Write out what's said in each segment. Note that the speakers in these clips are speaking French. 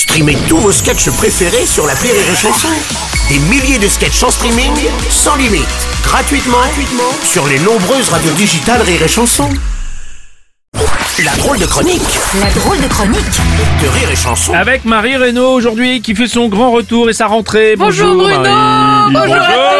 Streamez tous vos sketchs préférés sur la Rire et Chanson. Des milliers de sketchs en streaming, sans limite, gratuitement, gratuitement sur les nombreuses radios digitales Rire et Chanson. La drôle de chronique La drôle de chronique de Rire et Chanson. Avec Marie Reynaud aujourd'hui qui fait son grand retour et sa rentrée. Bonjour, Bruno Marie. Bonjour, à Bonjour.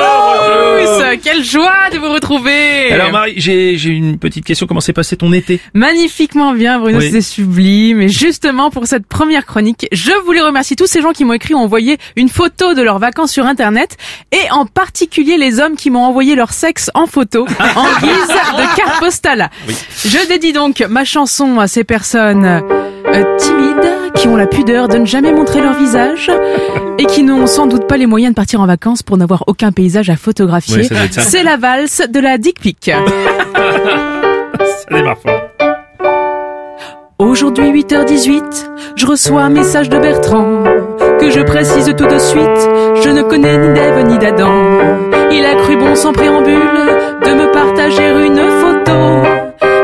Tous Quelle joie de vous retrouver Alors Marie, j'ai j'ai une petite question. Comment s'est passé ton été? Magnifiquement bien Bruno, Oui. c'était sublime. Et justement pour cette première chronique, je voulais remercier tous ces gens qui m'ont écrit ou envoyé une photo de leurs vacances sur internet et en particulier les hommes qui m'ont envoyé leur sexe en photo en guise de carte postale. Je dédie donc ma chanson à ces personnes euh, timides qui ont la pudeur de ne jamais montrer leur visage et qui n'ont sans doute pas les moyens de partir en vacances pour n'avoir aucun paysage à photographier. C'est la valse de la dick pic. Ça démarre fort. Aujourd'hui 8h18, je reçois un message de Bertrand que je précise tout de suite. Je ne connais ni d'Ève ni d'Adam. Il a cru bon sans préambule de me partager une photo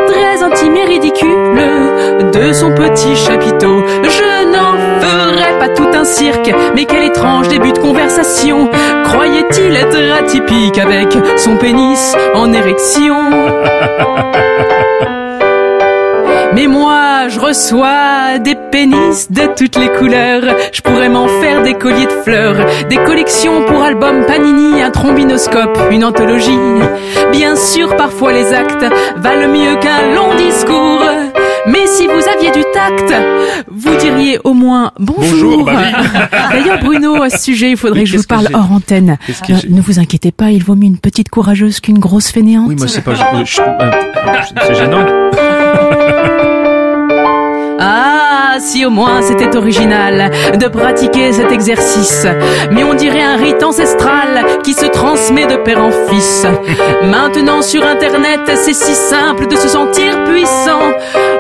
très intime et ridicule de son petit chapiteau. Mais quel étrange début de conversation. Croyait-il être atypique avec son pénis en érection? Mais moi, je reçois des pénis de toutes les couleurs. Je pourrais m'en faire des colliers de fleurs, des collections pour albums Panini, un trombinoscope, une anthologie. Bien sûr, parfois les actes valent mieux qu'un long discours. Du tact, vous diriez au moins bonjour. Bonjour, bah oui. D'ailleurs, Bruno, à ce sujet, il faudrait Oui, que je vous parle hors antenne. Euh, ne vous inquiétez pas, il vaut mieux une petite courageuse qu'une grosse fainéante. Oui, moi c'est pas. euh, c'est gênant. Si au moins c'était original de pratiquer cet exercice. Mais on dirait un rite ancestral qui se transmet de père en fils. Maintenant sur internet, c'est si simple de se sentir puissant.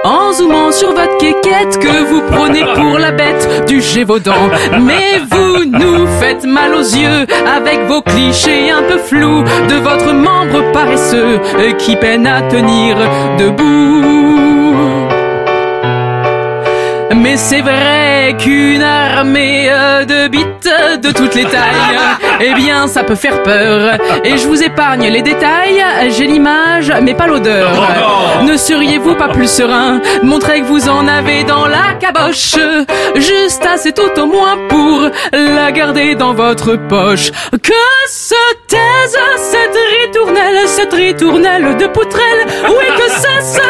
En zoomant sur votre quéquette que vous prenez pour la bête du Gévaudan. Mais vous nous faites mal aux yeux avec vos clichés un peu flous de votre membre paresseux qui peine à tenir debout. Mais c'est vrai qu'une armée euh, de bites de toutes les tailles, eh bien ça peut faire peur. Et je vous épargne les détails, j'ai l'image mais pas l'odeur. Ne seriez-vous pas plus serein? De montrer que vous en avez dans la caboche Juste assez tout au moins pour la garder dans votre poche. Que se taise cette ritournelle, cette ritournelle de poutrelle? Oui que cesse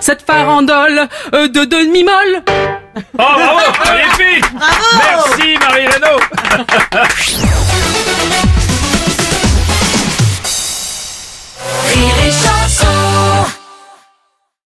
cette farandole euh, de demi-molle. Oh, bravo, les filles Bravo. Merci, Marie Renaud